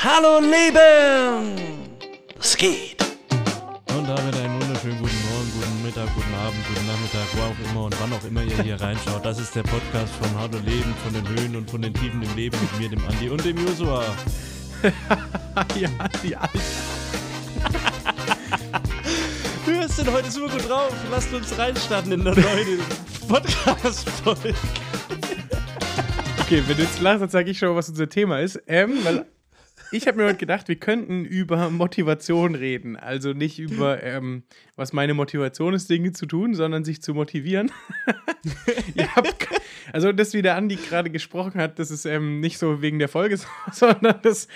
Hallo Leben! Es geht. Und damit einen wunderschönen guten Morgen, guten Mittag, guten Abend, guten Nachmittag, wo auch immer und wann auch immer ihr hier reinschaut. Das ist der Podcast von Hallo Leben, von den Höhen und von den Tiefen im Leben mit mir, dem Andi und dem Josua. ja, die Alter. Hörst denn heute super gut drauf. Lasst uns reinstarten in der neuen Podcast-Folge. Okay, wenn du jetzt lachst, dann sage ich schon, was unser Thema ist. Ähm, weil ich habe mir heute gedacht, wir könnten über Motivation reden. Also nicht über, ähm, was meine Motivation ist, Dinge zu tun, sondern sich zu motivieren. also das, wie der Andi gerade gesprochen hat, das ist ähm, nicht so wegen der Folge, sondern das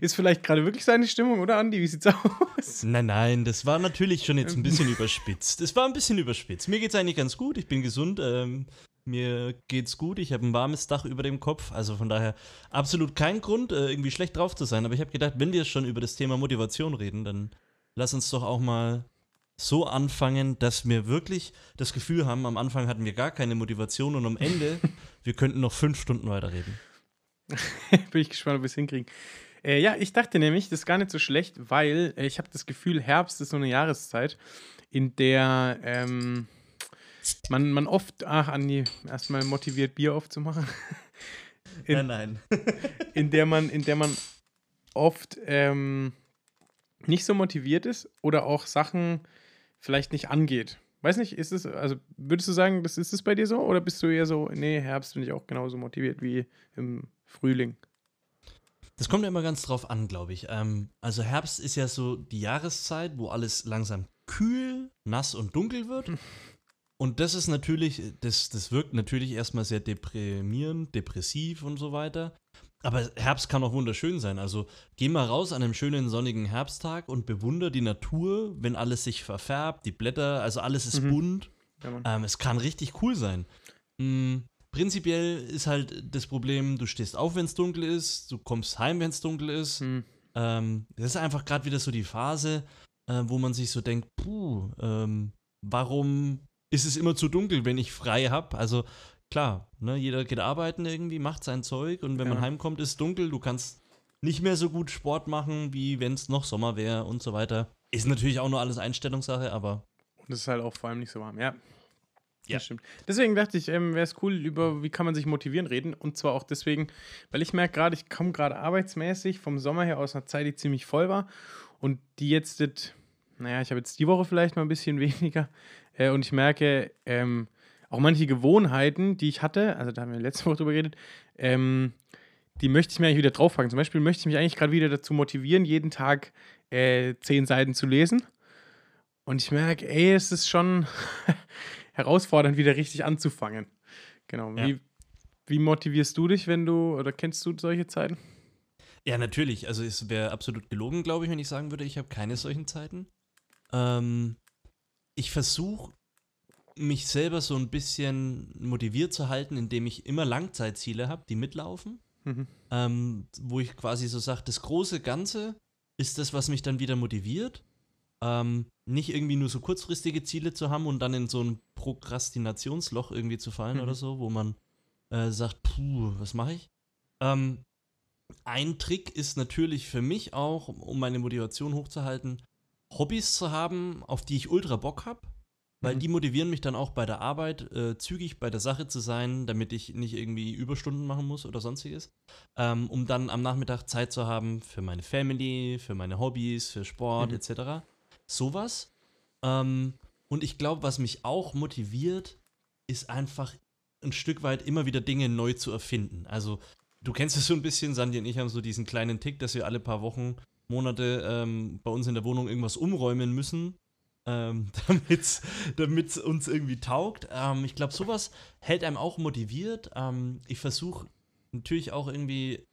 ist vielleicht gerade wirklich seine Stimmung, oder Andi? Wie sieht's aus? Nein, nein, das war natürlich schon jetzt ein bisschen überspitzt. Es war ein bisschen überspitzt. Mir geht's eigentlich ganz gut. Ich bin gesund. Ähm, mir geht's gut, ich habe ein warmes Dach über dem Kopf, also von daher absolut kein Grund, äh, irgendwie schlecht drauf zu sein. Aber ich habe gedacht, wenn wir schon über das Thema Motivation reden, dann lass uns doch auch mal so anfangen, dass wir wirklich das Gefühl haben, am Anfang hatten wir gar keine Motivation und am Ende, wir könnten noch fünf Stunden weiterreden. Bin ich gespannt, ob wir es hinkriegen. Äh, ja, ich dachte nämlich, das ist gar nicht so schlecht, weil äh, ich habe das Gefühl, Herbst ist so eine Jahreszeit, in der ähm, man, man oft, ach, Andi, erstmal motiviert, Bier aufzumachen. In, nein, nein. in, der man, in der man oft ähm, nicht so motiviert ist oder auch Sachen vielleicht nicht angeht. Weiß nicht, ist es, also würdest du sagen, das ist es bei dir so? Oder bist du eher so, nee, Herbst bin ich auch genauso motiviert wie im Frühling? Das kommt ja immer ganz drauf an, glaube ich. Ähm, also Herbst ist ja so die Jahreszeit, wo alles langsam kühl, nass und dunkel wird. Und das ist natürlich, das, das wirkt natürlich erstmal sehr deprimierend, depressiv und so weiter. Aber Herbst kann auch wunderschön sein. Also geh mal raus an einem schönen sonnigen Herbsttag und bewundere die Natur, wenn alles sich verfärbt, die Blätter, also alles ist mhm. bunt. Ja, ähm, es kann richtig cool sein. Mhm. Prinzipiell ist halt das Problem, du stehst auf, wenn es dunkel ist, du kommst heim, wenn es dunkel ist. Mhm. Ähm, das ist einfach gerade wieder so die Phase, äh, wo man sich so denkt, puh, ähm, warum ist es immer zu dunkel, wenn ich frei habe. Also klar, ne, jeder geht arbeiten irgendwie, macht sein Zeug und wenn ja. man heimkommt, ist es dunkel. Du kannst nicht mehr so gut Sport machen, wie wenn es noch Sommer wäre und so weiter. Ist natürlich auch nur alles Einstellungssache, aber. Und es ist halt auch vor allem nicht so warm, ja. Ja, das stimmt. Deswegen dachte ich, ähm, wäre es cool, über wie kann man sich motivieren reden. Und zwar auch deswegen, weil ich merke gerade, ich komme gerade arbeitsmäßig vom Sommer her aus einer Zeit, die ziemlich voll war. Und die jetzt, naja, ich habe jetzt die Woche vielleicht mal ein bisschen weniger. Äh, und ich merke, ähm, auch manche Gewohnheiten, die ich hatte, also da haben wir letzte Woche drüber geredet, ähm, die möchte ich mir eigentlich wieder draufpacken. Zum Beispiel möchte ich mich eigentlich gerade wieder dazu motivieren, jeden Tag äh, zehn Seiten zu lesen. Und ich merke, ey, es ist schon herausfordernd, wieder richtig anzufangen. Genau. Ja. Wie, wie motivierst du dich, wenn du, oder kennst du solche Zeiten? Ja, natürlich. Also es wäre absolut gelogen, glaube ich, wenn ich sagen würde, ich habe keine solchen Zeiten. Ähm, ich versuche mich selber so ein bisschen motiviert zu halten, indem ich immer Langzeitziele habe, die mitlaufen. Mhm. Ähm, wo ich quasi so sage, das große Ganze ist das, was mich dann wieder motiviert. Ähm, nicht irgendwie nur so kurzfristige Ziele zu haben und dann in so ein Prokrastinationsloch irgendwie zu fallen mhm. oder so, wo man äh, sagt, puh, was mache ich? Ähm, ein Trick ist natürlich für mich auch, um meine Motivation hochzuhalten, Hobbys zu haben, auf die ich ultra Bock habe, weil mhm. die motivieren mich dann auch bei der Arbeit, äh, zügig bei der Sache zu sein, damit ich nicht irgendwie Überstunden machen muss oder sonstiges, ähm, um dann am Nachmittag Zeit zu haben für meine Family, für meine Hobbys, für Sport mhm. etc. Sowas. Ähm, und ich glaube, was mich auch motiviert, ist einfach ein Stück weit immer wieder Dinge neu zu erfinden. Also du kennst es so ein bisschen, Sandy und ich haben so diesen kleinen Tick, dass wir alle paar Wochen Monate ähm, bei uns in der Wohnung irgendwas umräumen müssen, ähm, damit es uns irgendwie taugt. Ähm, ich glaube, sowas hält einem auch motiviert. Ähm, ich versuche natürlich auch irgendwie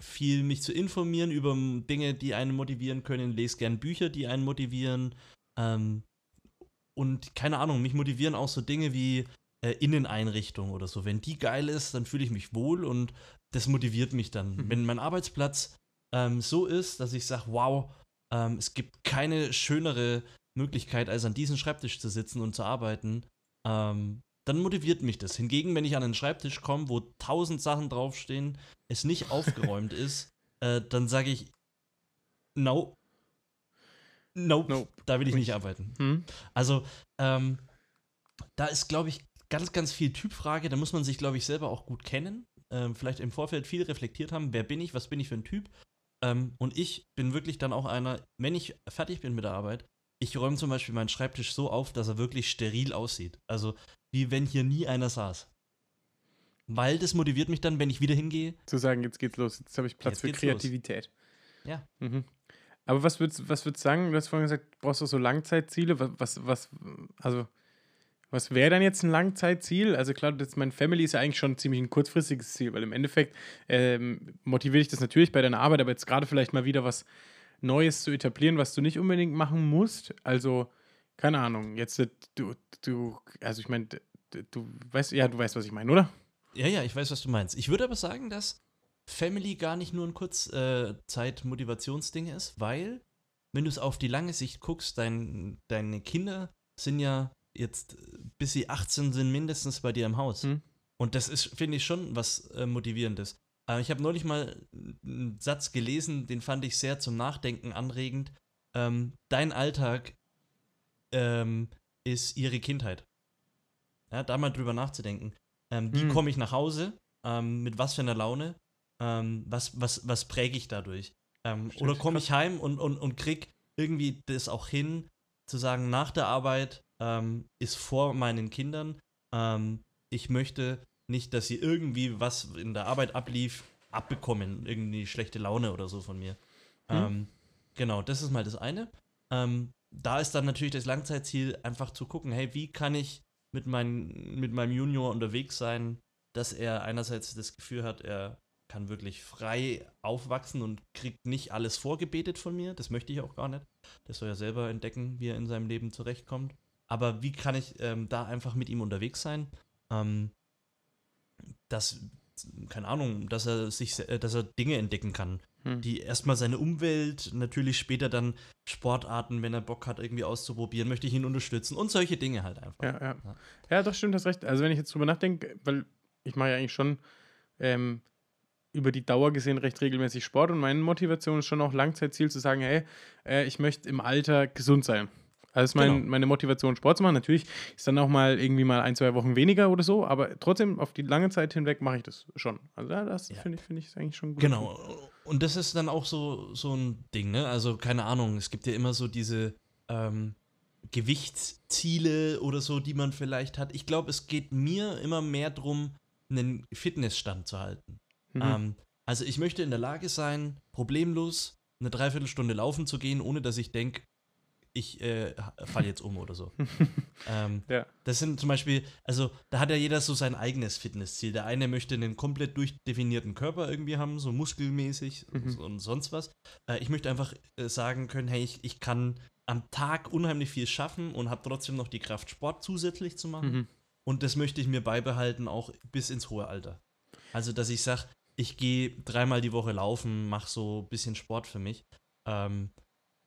viel mich zu informieren über Dinge, die einen motivieren können. Lese gern Bücher, die einen motivieren. Ähm, und keine Ahnung, mich motivieren auch so Dinge wie äh, Inneneinrichtung oder so. Wenn die geil ist, dann fühle ich mich wohl und das motiviert mich dann. Mhm. Wenn mein Arbeitsplatz ähm, so ist, dass ich sage, wow, ähm, es gibt keine schönere Möglichkeit, als an diesem Schreibtisch zu sitzen und zu arbeiten, ähm, dann motiviert mich das. Hingegen, wenn ich an einen Schreibtisch komme, wo tausend Sachen draufstehen, es nicht aufgeräumt ist, äh, dann sage ich, no, nope, nope, da will ich nicht arbeiten. Hm? Also, ähm, da ist, glaube ich, ganz, ganz viel Typfrage. Da muss man sich, glaube ich, selber auch gut kennen. Ähm, vielleicht im Vorfeld viel reflektiert haben, wer bin ich, was bin ich für ein Typ. Ähm, und ich bin wirklich dann auch einer, wenn ich fertig bin mit der Arbeit, ich räume zum Beispiel meinen Schreibtisch so auf, dass er wirklich steril aussieht. Also wie wenn hier nie einer saß. Weil das motiviert mich dann, wenn ich wieder hingehe. Zu sagen, jetzt geht's los, jetzt habe ich Platz für Kreativität. Los. Ja. Mhm. Aber was würdest, was würdest du sagen? Du hast vorhin gesagt, brauchst du so Langzeitziele? Was, was, was also, was wäre dann jetzt ein Langzeitziel? Also klar, das, mein Family ist ja eigentlich schon ziemlich ein kurzfristiges Ziel, weil im Endeffekt ähm, motiviert dich das natürlich bei deiner Arbeit, aber jetzt gerade vielleicht mal wieder was Neues zu etablieren, was du nicht unbedingt machen musst. Also, keine Ahnung, jetzt äh, du, du, also ich meine, du weißt, ja, du weißt, was ich meine, oder? Ja, ja, ich weiß, was du meinst. Ich würde aber sagen, dass Family gar nicht nur ein Kurzzeit-Motivationsding ist, weil, wenn du es auf die lange Sicht guckst, dein, deine Kinder sind ja jetzt, bis sie 18 sind, mindestens bei dir im Haus. Hm. Und das ist, finde ich, schon was äh, Motivierendes. Aber ich habe neulich mal einen Satz gelesen, den fand ich sehr zum Nachdenken anregend. Ähm, dein Alltag ähm, ist ihre Kindheit. Ja, da mal drüber nachzudenken. Ähm, wie hm. komme ich nach Hause? Ähm, mit was für einer Laune? Ähm, was, was, was präge ich dadurch? Ähm, oder komme ich heim und, und, und krieg irgendwie das auch hin, zu sagen, nach der Arbeit ähm, ist vor meinen Kindern. Ähm, ich möchte nicht, dass sie irgendwie was in der Arbeit ablief, abbekommen, irgendwie schlechte Laune oder so von mir. Hm. genau, das ist mal das eine. da ist dann natürlich das Langzeitziel, einfach zu gucken, hey, wie kann ich mit, mein, mit meinem Junior unterwegs sein, dass er einerseits das Gefühl hat, er kann wirklich frei aufwachsen und kriegt nicht alles vorgebetet von mir. Das möchte ich auch gar nicht. Der soll ja selber entdecken, wie er in seinem Leben zurechtkommt. Aber wie kann ich ähm, da einfach mit ihm unterwegs sein? Ähm, dass, keine Ahnung, dass er sich, äh, dass er Dinge entdecken kann, hm. die erstmal seine Umwelt, natürlich später dann Sportarten, wenn er Bock hat, irgendwie auszuprobieren, möchte ich ihn unterstützen und solche Dinge halt einfach. Ja, ja. Ja, ja das stimmt, das recht. Also wenn ich jetzt drüber nachdenke, weil ich mache ja eigentlich schon ähm, über die Dauer gesehen recht regelmäßig Sport und meine Motivation ist schon auch Langzeitziel zu sagen, hey, äh, ich möchte im Alter gesund sein. Also ist mein, genau. meine Motivation, Sport zu machen. Natürlich ist dann auch mal irgendwie mal ein, zwei Wochen weniger oder so, aber trotzdem auf die lange Zeit hinweg mache ich das schon. Also das ja. finde ich, find ich eigentlich schon gut. Genau. Und das ist dann auch so, so ein Ding, ne? Also keine Ahnung, es gibt ja immer so diese ähm, Gewichtsziele oder so, die man vielleicht hat. Ich glaube, es geht mir immer mehr darum, einen Fitnessstand zu halten. Mhm. Ähm, also ich möchte in der Lage sein, problemlos eine Dreiviertelstunde laufen zu gehen, ohne dass ich denke, ich äh, falle jetzt um oder so. ähm, ja. Das sind zum Beispiel, also da hat ja jeder so sein eigenes Fitnessziel. Der eine möchte einen komplett durchdefinierten Körper irgendwie haben, so muskelmäßig mhm. und sonst was. Äh, ich möchte einfach äh, sagen können, hey, ich, ich kann am Tag unheimlich viel schaffen und habe trotzdem noch die Kraft, Sport zusätzlich zu machen. Mhm. Und das möchte ich mir beibehalten, auch bis ins hohe Alter. Also, dass ich sage, ich gehe dreimal die Woche laufen, mache so ein bisschen Sport für mich ähm,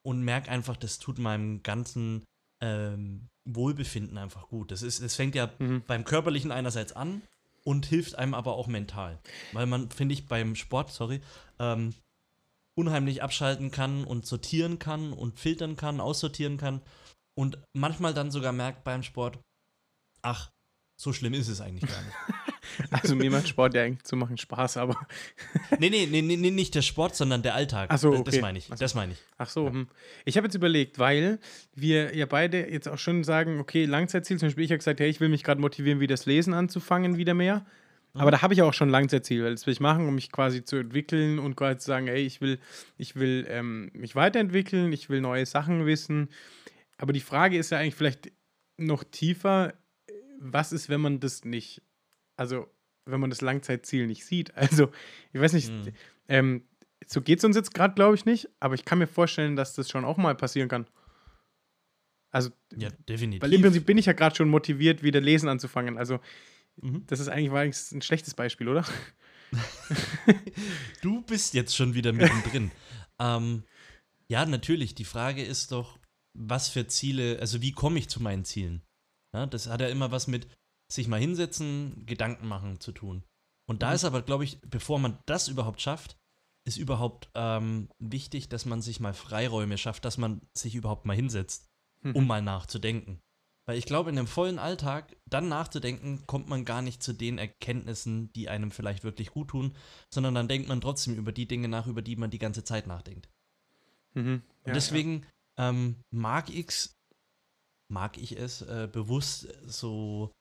und merke einfach, das tut meinem ganzen ähm, Wohlbefinden einfach gut. Das, ist, das fängt ja mhm. beim Körperlichen einerseits an und hilft einem aber auch mental. Weil man, finde ich, beim Sport, sorry, ähm, unheimlich abschalten kann und sortieren kann und filtern kann, aussortieren kann und manchmal dann sogar merkt beim Sport, ach, so schlimm ist es eigentlich gar nicht. Also mir macht Sport ja eigentlich zu machen Spaß, aber. nee, nee, nee, nee, nicht der Sport, sondern der Alltag. Ach so, okay. Das meine ich. Das meine ich. Ach so. Hm. ich habe jetzt überlegt, weil wir ja beide jetzt auch schon sagen, okay, Langzeitziel, zum Beispiel ich habe gesagt, hey, ich will mich gerade motivieren, wie das Lesen anzufangen, wieder mehr. Mhm. Aber da habe ich auch schon Langzeitziel, weil das will ich machen, um mich quasi zu entwickeln und quasi zu sagen, hey, ich will, ich will ähm, mich weiterentwickeln, ich will neue Sachen wissen. Aber die Frage ist ja eigentlich vielleicht noch tiefer, was ist, wenn man das nicht also wenn man das Langzeitziel nicht sieht. Also, ich weiß nicht, mhm. ähm, so geht es uns jetzt gerade, glaube ich, nicht, aber ich kann mir vorstellen, dass das schon auch mal passieren kann. Also, ja, definitiv. Weil im Prinzip bin ich ja gerade schon motiviert, wieder lesen anzufangen. Also, mhm. das ist eigentlich, war eigentlich ein schlechtes Beispiel, oder? du bist jetzt schon wieder mittendrin. ähm, ja, natürlich. Die Frage ist doch, was für Ziele, also wie komme ich zu meinen Zielen? Ja, das hat ja immer was mit, sich mal hinsetzen, Gedanken machen zu tun. Und da mhm. ist aber, glaube ich, bevor man das überhaupt schafft, ist überhaupt ähm, wichtig, dass man sich mal Freiräume schafft, dass man sich überhaupt mal hinsetzt, um Mhm. mal nachzudenken. Weil ich glaube, in einem vollen Alltag dann nachzudenken, kommt man gar nicht zu den Erkenntnissen, die einem vielleicht wirklich gut tun, sondern dann denkt man trotzdem über die Dinge nach, über die man die ganze Zeit nachdenkt. Mhm. Und deswegen Ähm, mag ich's, mag ich es, äh, bewusst so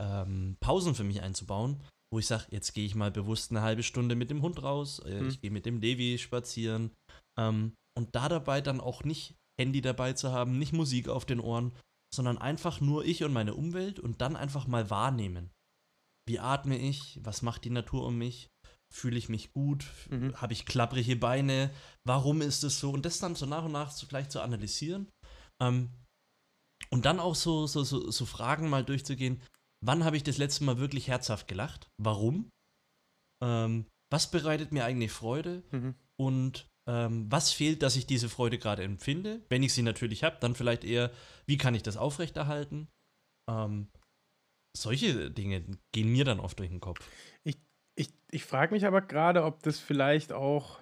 ähm, Pausen für mich einzubauen, wo ich sage, jetzt gehe ich mal bewusst eine halbe Stunde mit dem Hund raus, äh, Hm. ich gehe mit dem Levi spazieren ähm, und da dabei dann auch nicht Handy dabei zu haben, nicht Musik auf den Ohren, sondern einfach nur ich und meine Umwelt und dann einfach mal wahrnehmen. Wie atme ich? Was macht die Natur um mich? Fühle ich mich gut? Mhm. Habe ich klapprige Beine? Warum ist es so? Und das dann so nach und nach vielleicht zu analysieren. Ähm, und dann auch so, so, so, so Fragen mal durchzugehen. Wann habe ich das letzte Mal wirklich herzhaft gelacht? Warum? Ähm, was bereitet mir eigentlich Freude? Mhm. Und ähm, was fehlt, dass ich diese Freude gerade empfinde? Wenn ich sie natürlich habe, dann vielleicht eher, wie kann ich das aufrechterhalten? Ähm, solche Dinge gehen mir dann oft durch den Kopf. Ich, ich frage mich aber gerade, ob das vielleicht auch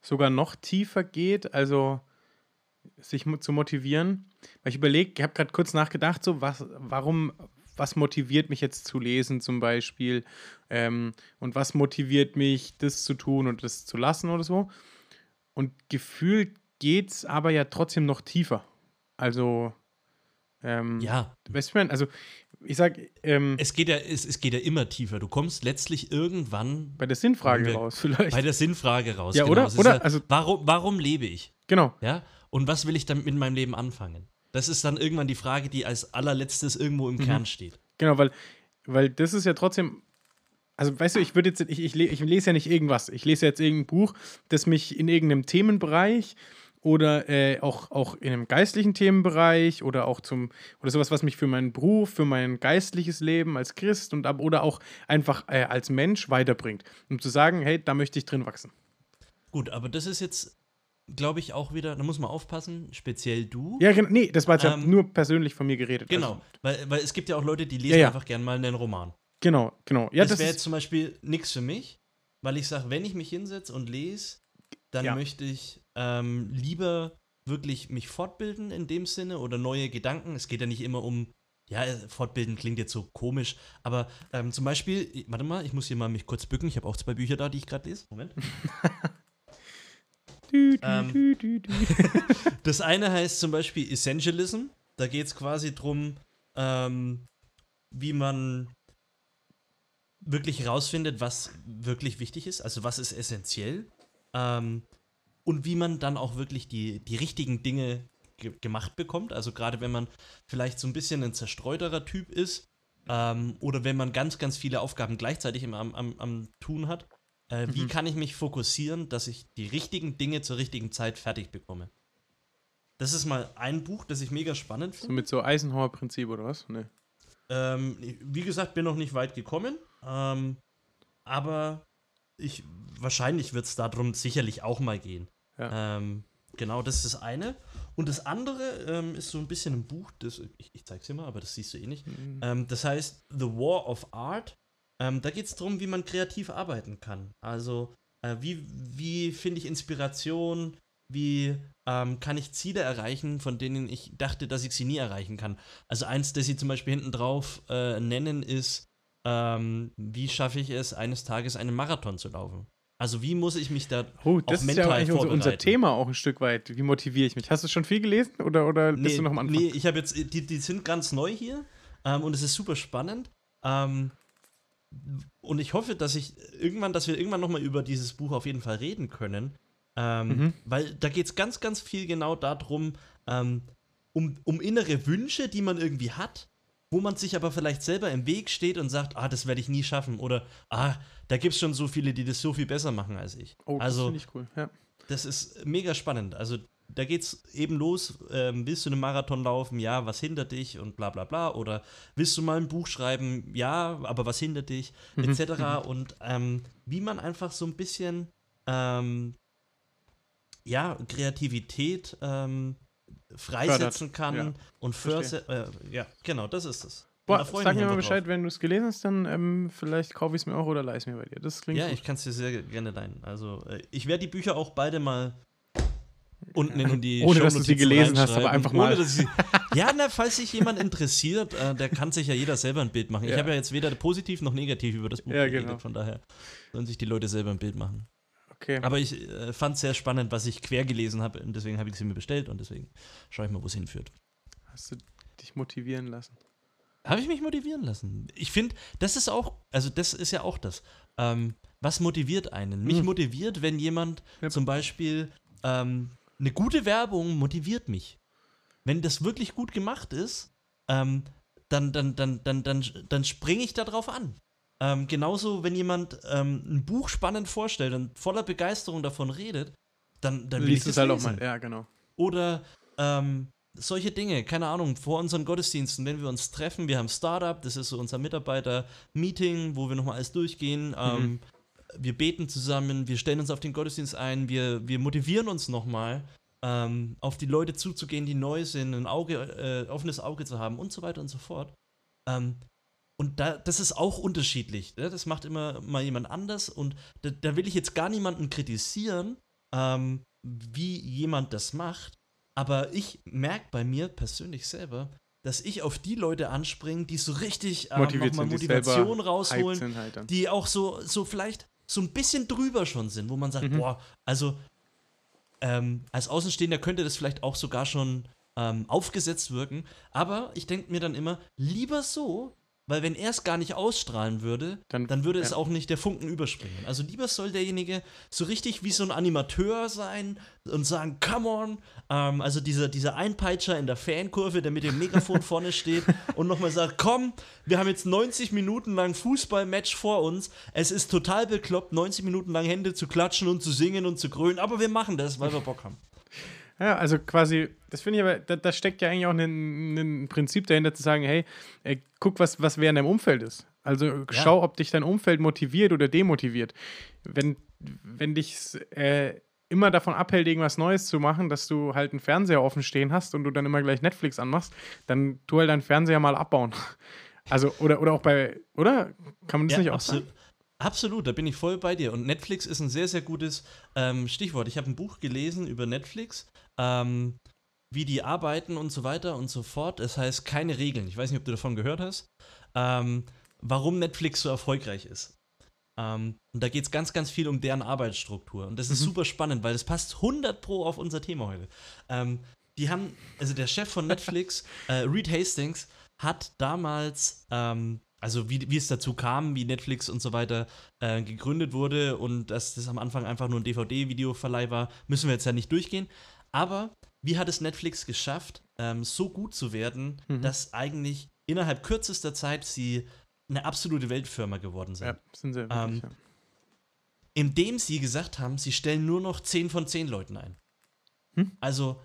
sogar noch tiefer geht, also sich zu motivieren. Weil ich überlege, ich habe gerade kurz nachgedacht, so was, warum, was motiviert mich jetzt zu lesen zum Beispiel ähm, und was motiviert mich, das zu tun und das zu lassen oder so. Und gefühlt geht es aber ja trotzdem noch tiefer. Also, ähm, Ja, weißt du, also ich sag, ähm, es geht ja, es, es geht ja immer tiefer. Du kommst letztlich irgendwann bei der Sinnfrage wir- raus vielleicht. bei der Sinnfrage raus. Ja, oder? Es ist Oder? Ja, Also- warum, warum lebe ich? genau. Ja? Und was will ich dann mit meinem Leben anfangen? Das ist dann irgendwann die Frage, die als allerletztes irgendwo im Mhm. Kern steht. Genau, weil, weil das ist ja trotzdem. Also, weißt du, ich würde jetzt, ich, ich, ich lese ja nicht irgendwas. Ich lese jetzt irgendein Buch, das mich in irgendeinem Themenbereich oder äh, auch, auch in einem geistlichen Themenbereich oder auch zum, oder sowas, was mich für meinen Beruf, für mein geistliches Leben als Christ und ab, oder auch einfach äh, als Mensch weiterbringt. Um zu sagen, hey, da möchte ich drin wachsen. Gut, aber das ist jetzt, glaube ich, auch wieder, da muss man aufpassen, speziell du. Ja, genau. Nee, das war jetzt ja Ähm, nur persönlich von mir geredet. Genau, Also, weil, weil es gibt ja auch Leute, die lesen Ja, ja. einfach gern mal einen Roman. genau, genau. Ja, das wäre jetzt zum Beispiel nichts für mich, weil ich sage, wenn ich mich hinsetze und lese, dann Ja. möchte ich ähm, lieber wirklich mich fortbilden in dem Sinne oder neue Gedanken. Es geht ja nicht immer um, ja, fortbilden klingt jetzt so komisch, aber ähm, zum Beispiel, warte mal, ich muss hier mal mich kurz bücken. Ich habe auch zwei Bücher da, die ich gerade lese. Moment. Dü, dü, Ähm, dü. Das eine heißt zum Beispiel Essentialism. Da geht es quasi drum, ähm, wie man wirklich rausfindet, was wirklich wichtig ist, also was ist essentiell. Ähm, und wie man dann auch wirklich die, die richtigen Dinge ge gemacht bekommt. Also gerade wenn man vielleicht so ein bisschen ein zerstreuterer Typ ist ähm, oder wenn man ganz, ganz viele Aufgaben gleichzeitig im, am, am, am Tun hat. Äh, Wie Mhm. kann ich mich fokussieren, dass ich die richtigen Dinge zur richtigen Zeit fertig bekomme? Das ist mal ein Buch, das ich mega spannend So finde. mit so Eisenhower-Prinzip oder was? Nee. Ähm, wie gesagt, bin noch nicht weit gekommen. Ähm, aber ich, wahrscheinlich wird es darum sicherlich auch mal gehen. Ja. Ähm, genau, das ist das eine. Und das andere ähm, ist so ein bisschen ein Buch, das, ich, ich zeig's dir mal, aber das siehst du eh nicht. Mhm. Ähm, das heißt The War of Art. Ähm, da geht es darum, wie man kreativ arbeiten kann. Also, äh, wie, wie finde ich Inspiration? Wie ähm, kann ich Ziele erreichen, von denen ich dachte, dass ich sie nie erreichen kann? Also, eins, das sie zum Beispiel hinten drauf äh, nennen, ist, ähm, wie schaffe ich es, eines Tages einen Marathon zu laufen? Also, wie muss ich mich da Oh, das auch ist ja mental eigentlich unser, unser vorbereiten? Thema auch ein Stück weit. Wie motiviere ich mich? Hast du schon viel gelesen oder, oder bist Nee, du noch am Anfang? nee ich habe jetzt, die, die sind ganz neu hier ähm, und es ist super spannend. Ähm, und ich hoffe, dass ich irgendwann, dass wir irgendwann nochmal über dieses Buch auf jeden Fall reden können. Ähm, Mhm. Weil da geht es ganz, ganz viel genau darum, ähm, um, um innere Wünsche, die man irgendwie hat, wo man sich aber vielleicht selber im Weg steht und sagt, ah, das werde ich nie schaffen. Oder ah, da gibt es schon so viele, die das so viel besser machen als ich. Oh, das also, finde ich cool. Ja. das ist mega spannend. Also da geht's eben los. Ähm, willst du einen Marathon laufen? Ja, was hindert dich? Und bla bla bla. Oder willst du mal ein Buch schreiben? Ja, aber was hindert dich? Mhm, Etc. Und ähm, wie man einfach so ein bisschen ähm, ja, Kreativität ähm, freisetzen kann ja. und förse äh, ja, genau, das ist es. Boah, sag mir mal Bescheid, drauf. wenn du es gelesen hast, dann ähm, vielleicht kaufe ich es mir auch oder leih es mir bei dir. Das klingt Ja, gut. ich kann es dir sehr gerne leihen. Also, äh, ich werde die Bücher auch beide mal unten in die Ohne, dass du sie gelesen hast, aber einfach mal. Sie, ja, na, falls sich jemand interessiert, äh, der kann sich ja jeder selber ein Bild machen. Ja. Ich habe ja jetzt weder positiv noch negativ über das Buch ja, geredet, genau. von daher sollen sich die Leute selber ein Bild machen. Okay. Aber ich äh, fand es sehr spannend, was ich quer gelesen habe und deswegen habe ich sie mir bestellt und deswegen schaue ich mal, wo es hinführt. Hast du dich motivieren lassen? Habe ich mich motivieren lassen. Ich finde, das ist auch, also das ist ja auch das. Ähm, was motiviert einen? Mich hm. motiviert, wenn jemand ja. zum Beispiel ähm, eine gute Werbung motiviert mich. Wenn das wirklich gut gemacht ist, ähm, dann, dann, dann, dann, dann, dann springe ich da drauf an. Ähm, genauso, wenn jemand ähm, ein Buch spannend vorstellt und voller Begeisterung davon redet, dann, dann will Liest ich das halt lesen. auch mal. Ja, genau. Oder ähm, solche Dinge, keine Ahnung, vor unseren Gottesdiensten, wenn wir uns treffen, wir haben Startup, das ist so unser Mitarbeiter-Meeting, wo wir nochmal alles durchgehen. Mhm. Wir beten zusammen, wir stellen uns auf den Gottesdienst ein, wir, wir motivieren uns nochmal, ähm, auf die Leute zuzugehen, die neu sind, ein Auge, äh, offenes Auge zu haben und so weiter und so fort. Ähm, und da, das ist auch unterschiedlich. Ne? Das macht immer mal jemand anders. Und da, da will ich jetzt gar niemanden kritisieren, ähm, wie jemand das macht. Aber ich merke bei mir persönlich selber, dass ich auf die Leute anspringe, die so richtig Motiviert sind, Motivation rausholen, halt die auch so, so vielleicht so ein bisschen drüber schon sind, wo man sagt, mhm. boah, also ähm, als Außenstehender könnte das vielleicht auch sogar schon ähm, aufgesetzt wirken. Aber ich denke mir dann immer, lieber so, weil wenn er es gar nicht ausstrahlen würde, dann, dann würde ja. es auch nicht der Funken überspringen. Also lieber soll derjenige so richtig wie so ein Animateur sein und sagen, come on. Ähm, also dieser, dieser Einpeitscher in der Fankurve, der mit dem Megafon vorne steht und nochmal sagt, komm, wir haben jetzt 90 Minuten lang Fußballmatch vor uns. Es ist total bekloppt, 90 Minuten lang Hände zu klatschen und zu singen und zu grölen, aber wir machen das, weil wir Bock haben. Ja, also quasi, das finde ich aber, da, da, steckt ja eigentlich auch ein, Prinzip dahinter zu sagen, hey, ey, guck, was, was wer in deinem Umfeld ist. Also ja. schau, ob dich dein Umfeld motiviert oder demotiviert. Wenn, wenn dich äh, immer davon abhält, irgendwas Neues zu machen, dass du halt einen Fernseher offen stehen hast und du dann immer gleich Netflix anmachst, dann tu halt deinen Fernseher mal abbauen. Also, oder, oder auch bei, oder? Kann man das ja, nicht auch sagen? Absolut, da bin ich voll bei dir. Und Netflix ist ein sehr, sehr gutes ähm, Stichwort. Ich habe ein Buch gelesen über Netflix ähm, wie die arbeiten und so weiter und so fort. Es heißt keine Regeln. Ich weiß nicht, ob du davon gehört hast. Ähm, warum Netflix so erfolgreich ist. Ähm, und da geht es ganz, ganz viel um deren Arbeitsstruktur. Und das ist mhm. super spannend, weil das passt 100 Pro auf unser Thema heute. Ähm, die haben, also der Chef von Netflix, äh, Reed Hastings, hat damals, ähm, also wie, wie es dazu kam, wie Netflix und so weiter äh, gegründet wurde und dass das am Anfang einfach nur ein DVD-Videoverleih war, müssen wir jetzt ja nicht durchgehen. Aber wie hat es Netflix geschafft, ähm, so gut zu werden, mhm. dass eigentlich innerhalb kürzester Zeit sie eine absolute Weltfirma geworden sind? Ja, sind sie wirklich, ähm, ja. Indem sie gesagt haben, sie stellen nur noch 10 von 10 Leuten ein. Hm? Also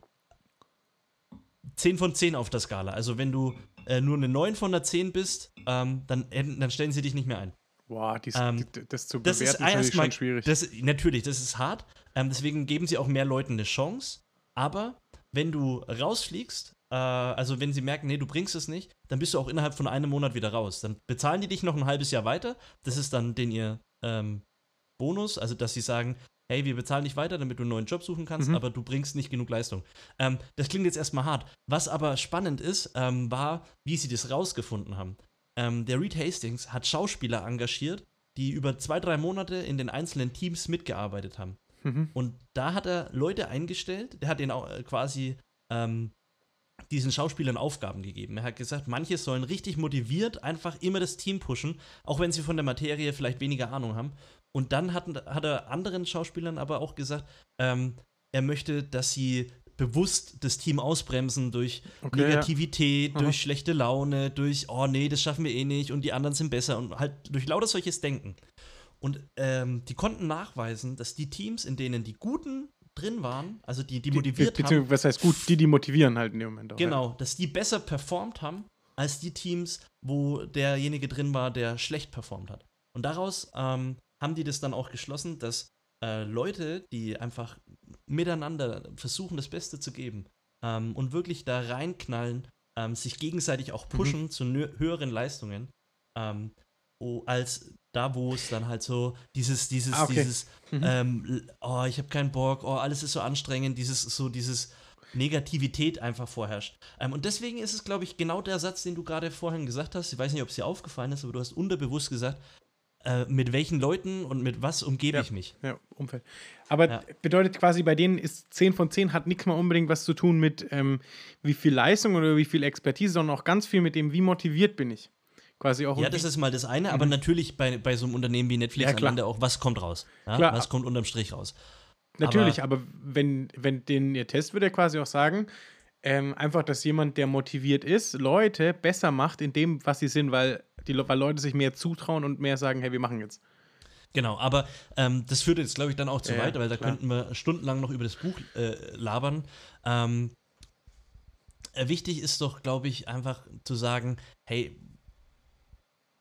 10 von 10 auf der Skala. Also wenn du äh, nur eine 9 von der 10 bist, ähm, dann, dann stellen sie dich nicht mehr ein. Boah, dies, ähm, das zu bewerten das ist, ist schon schwierig. Das, natürlich, das ist hart. Ähm, deswegen geben sie auch mehr Leuten eine Chance. Aber wenn du rausfliegst, äh, also wenn sie merken, nee, du bringst es nicht, dann bist du auch innerhalb von einem Monat wieder raus. Dann bezahlen die dich noch ein halbes Jahr weiter. Das ist dann den ihr ähm, Bonus, also dass sie sagen, hey, wir bezahlen dich weiter, damit du einen neuen Job suchen kannst, mhm. aber du bringst nicht genug Leistung. Ähm, das klingt jetzt erstmal hart. Was aber spannend ist, ähm, war, wie sie das rausgefunden haben. Ähm, der Reed Hastings hat Schauspieler engagiert, die über zwei, drei Monate in den einzelnen Teams mitgearbeitet haben. Mhm. Und da hat er Leute eingestellt, der hat ihnen auch äh, quasi ähm, diesen Schauspielern Aufgaben gegeben. Er hat gesagt, manche sollen richtig motiviert einfach immer das Team pushen, auch wenn sie von der Materie vielleicht weniger Ahnung haben. Und dann hat, hat er anderen Schauspielern aber auch gesagt, ähm, er möchte, dass sie bewusst das Team ausbremsen durch okay, Negativität, ja. durch schlechte Laune, durch, oh nee, das schaffen wir eh nicht und die anderen sind besser und halt durch lauter solches Denken. Und ähm, die konnten nachweisen, dass die Teams, in denen die Guten drin waren, also die, die motiviert die, haben. Was heißt gut, die, die motivieren halt in dem Moment auch. Genau, ja. dass die besser performt haben als die Teams, wo derjenige drin war, der schlecht performt hat. Und daraus ähm, haben die das dann auch geschlossen, dass äh, Leute, die einfach miteinander versuchen, das Beste zu geben ähm, und wirklich da reinknallen ähm, sich gegenseitig auch pushen mhm. zu höheren Leistungen, ähm, oh, als da, wo es dann halt so dieses, dieses, ah, okay. dieses, mhm. ähm, oh, ich habe keinen Bock, oh, alles ist so anstrengend, dieses, so dieses Negativität einfach vorherrscht. Ähm, und deswegen ist es, glaube ich, genau der Satz, den du gerade vorhin gesagt hast. Ich weiß nicht, ob es dir aufgefallen ist, aber du hast unterbewusst gesagt, äh, mit welchen Leuten und mit was umgebe ja, ich mich. Ja, Umfeld. Aber ja. bedeutet quasi, bei denen ist 10 von 10 hat nichts mal unbedingt was zu tun mit ähm, wie viel Leistung oder wie viel Expertise, sondern auch ganz viel mit dem, wie motiviert bin ich. Quasi auch ja, das ist mal das eine, aber mhm. natürlich bei, bei so einem Unternehmen wie Netflix ja, am Ende auch, was kommt raus? Ja? Klar. Was kommt unterm Strich raus? Natürlich, aber, aber wenn, wenn den ihr Test würde er quasi auch sagen, ähm, einfach, dass jemand, der motiviert ist, Leute besser macht in dem, was sie sind, weil, die, weil Leute sich mehr zutrauen und mehr sagen, hey, wir machen jetzt. Genau, aber ähm, das führt jetzt, glaube ich, dann auch zu ja, weit, weil da klar. könnten wir stundenlang noch über das Buch äh, labern. Ähm, äh, wichtig ist doch, glaube ich, einfach zu sagen, hey,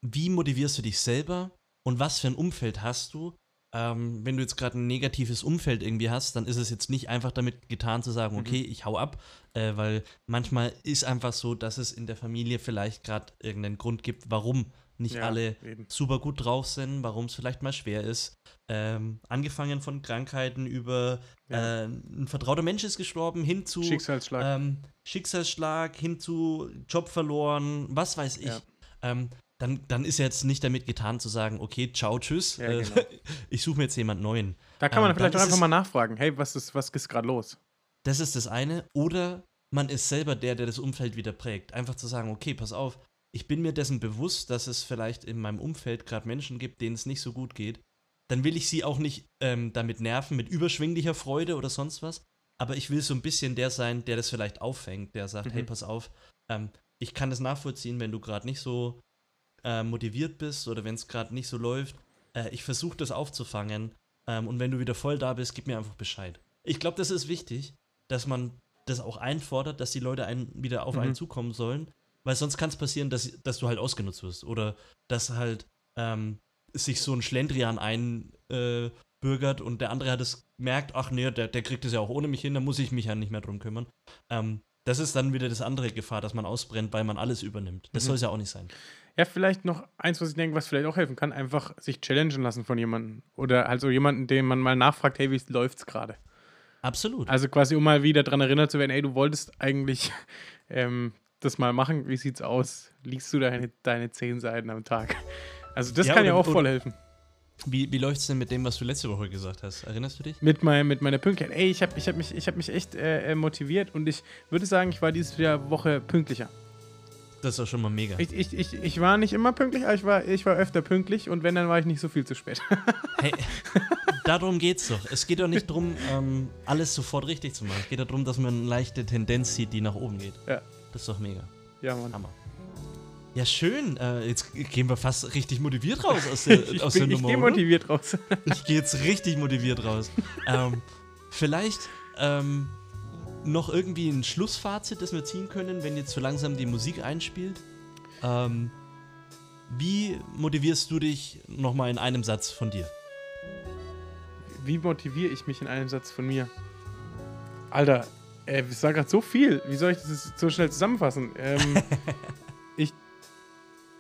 wie motivierst du dich selber und was für ein Umfeld hast du? Ähm, wenn du jetzt gerade ein negatives Umfeld irgendwie hast, dann ist es jetzt nicht einfach damit getan zu sagen, okay, mhm. ich hau ab, äh, weil manchmal ist einfach so, dass es in der Familie vielleicht gerade irgendeinen Grund gibt, warum nicht ja, alle eben. super gut drauf sind, warum es vielleicht mal schwer ist. Ähm, angefangen von Krankheiten über ja. äh, ein vertrauter Mensch ist gestorben, hin zu Schicksalsschlag, ähm, Schicksalsschlag hin zu Job verloren, was weiß ich. Ja. Ähm, dann, dann ist jetzt nicht damit getan zu sagen, okay, ciao, tschüss, ja, äh, genau. ich suche mir jetzt jemand Neuen. Da kann man ähm, vielleicht auch einfach mal nachfragen, hey, was ist, was ist gerade los? Das ist das eine. Oder man ist selber der, der das Umfeld wieder prägt. Einfach zu sagen, okay, pass auf, ich bin mir dessen bewusst, dass es vielleicht in meinem Umfeld gerade Menschen gibt, denen es nicht so gut geht. Dann will ich sie auch nicht ähm, damit nerven, mit überschwinglicher Freude oder sonst was. Aber ich will so ein bisschen der sein, der das vielleicht auffängt, der sagt, mhm. hey, pass auf, ähm, ich kann das nachvollziehen, wenn du gerade nicht so äh, motiviert bist oder wenn es gerade nicht so läuft, äh, ich versuche das aufzufangen ähm, und wenn du wieder voll da bist, gib mir einfach Bescheid. Ich glaube, das ist wichtig, dass man das auch einfordert, dass die Leute einen wieder auf mhm. einen zukommen sollen, weil sonst kann es passieren, dass, dass du halt ausgenutzt wirst oder dass halt ähm, sich so ein Schlendrian einbürgert äh, und der andere hat es merkt, ach nee, der, der kriegt es ja auch ohne mich hin, da muss ich mich ja nicht mehr drum kümmern. Ähm, das ist dann wieder das andere Gefahr, dass man ausbrennt, weil man alles übernimmt. Das mhm. soll es ja auch nicht sein. Ja, vielleicht noch eins, was ich denke, was vielleicht auch helfen kann, einfach sich challengen lassen von jemandem. Oder also jemanden, dem man mal nachfragt, hey, wie läuft's gerade? Absolut. Also quasi, um mal wieder daran erinnert zu werden, ey, du wolltest eigentlich ähm, das mal machen, wie sieht's aus? Liest du deine, deine zehn Seiten am Tag? Also das ja, kann ja auch voll helfen. Wie, wie läuft es denn mit dem, was du letzte Woche gesagt hast? Erinnerst du dich? Mit, mein, mit meiner Pünktlichkeit. Ey, ich habe ich hab mich, hab mich echt äh, äh, motiviert und ich würde sagen, ich war diese Woche pünktlicher. Das ist doch schon mal mega. Ich, ich, ich, ich war nicht immer pünktlich, aber ich war, ich war öfter pünktlich und wenn, dann war ich nicht so viel zu spät. hey, darum geht's doch. Es geht doch nicht darum, ähm, alles sofort richtig zu machen. Es geht darum, dass man eine leichte Tendenz sieht, die nach oben geht. Ja. Das ist doch mega. Ja, Mann. Hammer. Ja, schön. Äh, jetzt gehen wir fast richtig motiviert raus aus der, ich aus bin, der Nummer. Ich gehe motiviert raus. ich gehe jetzt richtig motiviert raus. ähm, vielleicht ähm, noch irgendwie ein Schlussfazit, das wir ziehen können, wenn jetzt so langsam die Musik einspielt? Ähm, wie motivierst du dich nochmal in einem Satz von dir? Wie motiviere ich mich in einem Satz von mir? Alter, äh, ich sage gerade so viel. Wie soll ich das so schnell zusammenfassen? Ähm, ich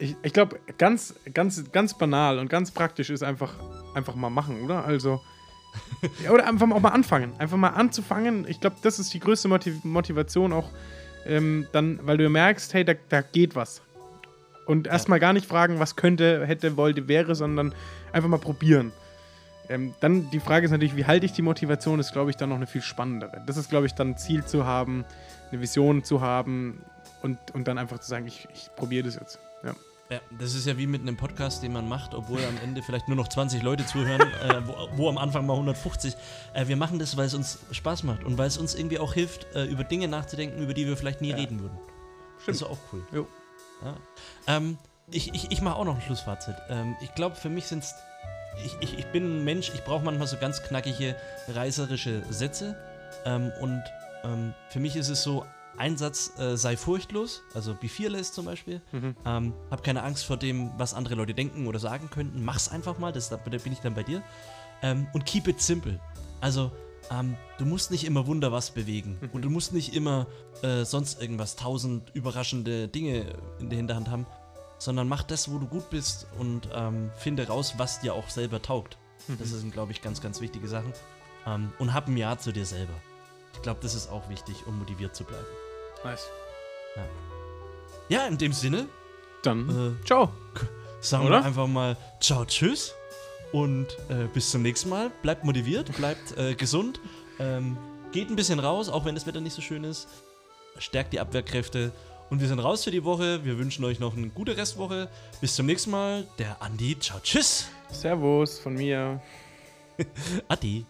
ich, ich glaube, ganz, ganz, ganz banal und ganz praktisch ist einfach, einfach mal machen, oder? Also, ja, oder einfach auch mal anfangen. Einfach mal anzufangen. Ich glaube, das ist die größte Motiv Motivation auch, ähm, dann, weil du merkst, hey, da, da geht was. Und erstmal gar nicht fragen, was könnte, hätte, wollte, wäre, sondern einfach mal probieren. Ähm, dann die Frage ist natürlich, wie halte ich die Motivation, ist, glaube ich, dann noch eine viel spannendere. Das ist, glaube ich, dann ein Ziel zu haben, eine Vision zu haben und, und dann einfach zu sagen, ich, ich probiere das jetzt. Ja. Das ist ja wie mit einem Podcast, den man macht, obwohl am Ende vielleicht nur noch 20 Leute zuhören, äh, wo, wo, am Anfang mal 150. Äh, wir machen das, weil es uns Spaß macht und weil es uns irgendwie auch hilft, äh, über Dinge nachzudenken, über die wir vielleicht nie ja. reden würden. Stimmt. Das ist auch cool. Jo. Ja. Ähm, ich ich, ich mache auch noch ein Schlussfazit. Ähm, ich glaube, für mich sind es. Ich, ich, ich bin ein Mensch, ich brauche manchmal so ganz knackige, reißerische Sätze. Ähm, und ähm, für mich ist es so, Einsatz äh, sei furchtlos, also be fearless zum Beispiel. Mhm. Ähm, hab keine Angst vor dem, was andere Leute denken oder sagen könnten. Mach's einfach mal, das, da bin ich dann bei dir. Ähm, und keep it simple. Also ähm, du musst nicht immer Wunder was bewegen mhm. und du musst nicht immer äh, sonst irgendwas, tausend überraschende Dinge in der Hinterhand haben, sondern mach das, wo du gut bist und ähm, finde raus, was dir auch selber taugt. Mhm. Das sind, glaube ich, ganz, ganz wichtige Sachen. Ähm, und hab ein Ja zu dir selber. Ich glaube, das ist auch wichtig, um motiviert zu bleiben. Nice. Ja, ja in dem Sinne. Dann äh, ciao. Sagen Oder? wir einfach mal Ciao, tschüss. Und äh, bis zum nächsten Mal. Bleibt motiviert, bleibt äh, gesund. Ähm, geht ein bisschen raus, auch wenn das Wetter nicht so schön ist. Stärkt die Abwehrkräfte. Und wir sind raus für die Woche. Wir wünschen euch noch eine gute Restwoche. Bis zum nächsten Mal. Der Andi. Ciao, tschüss. Servus von mir. Adi.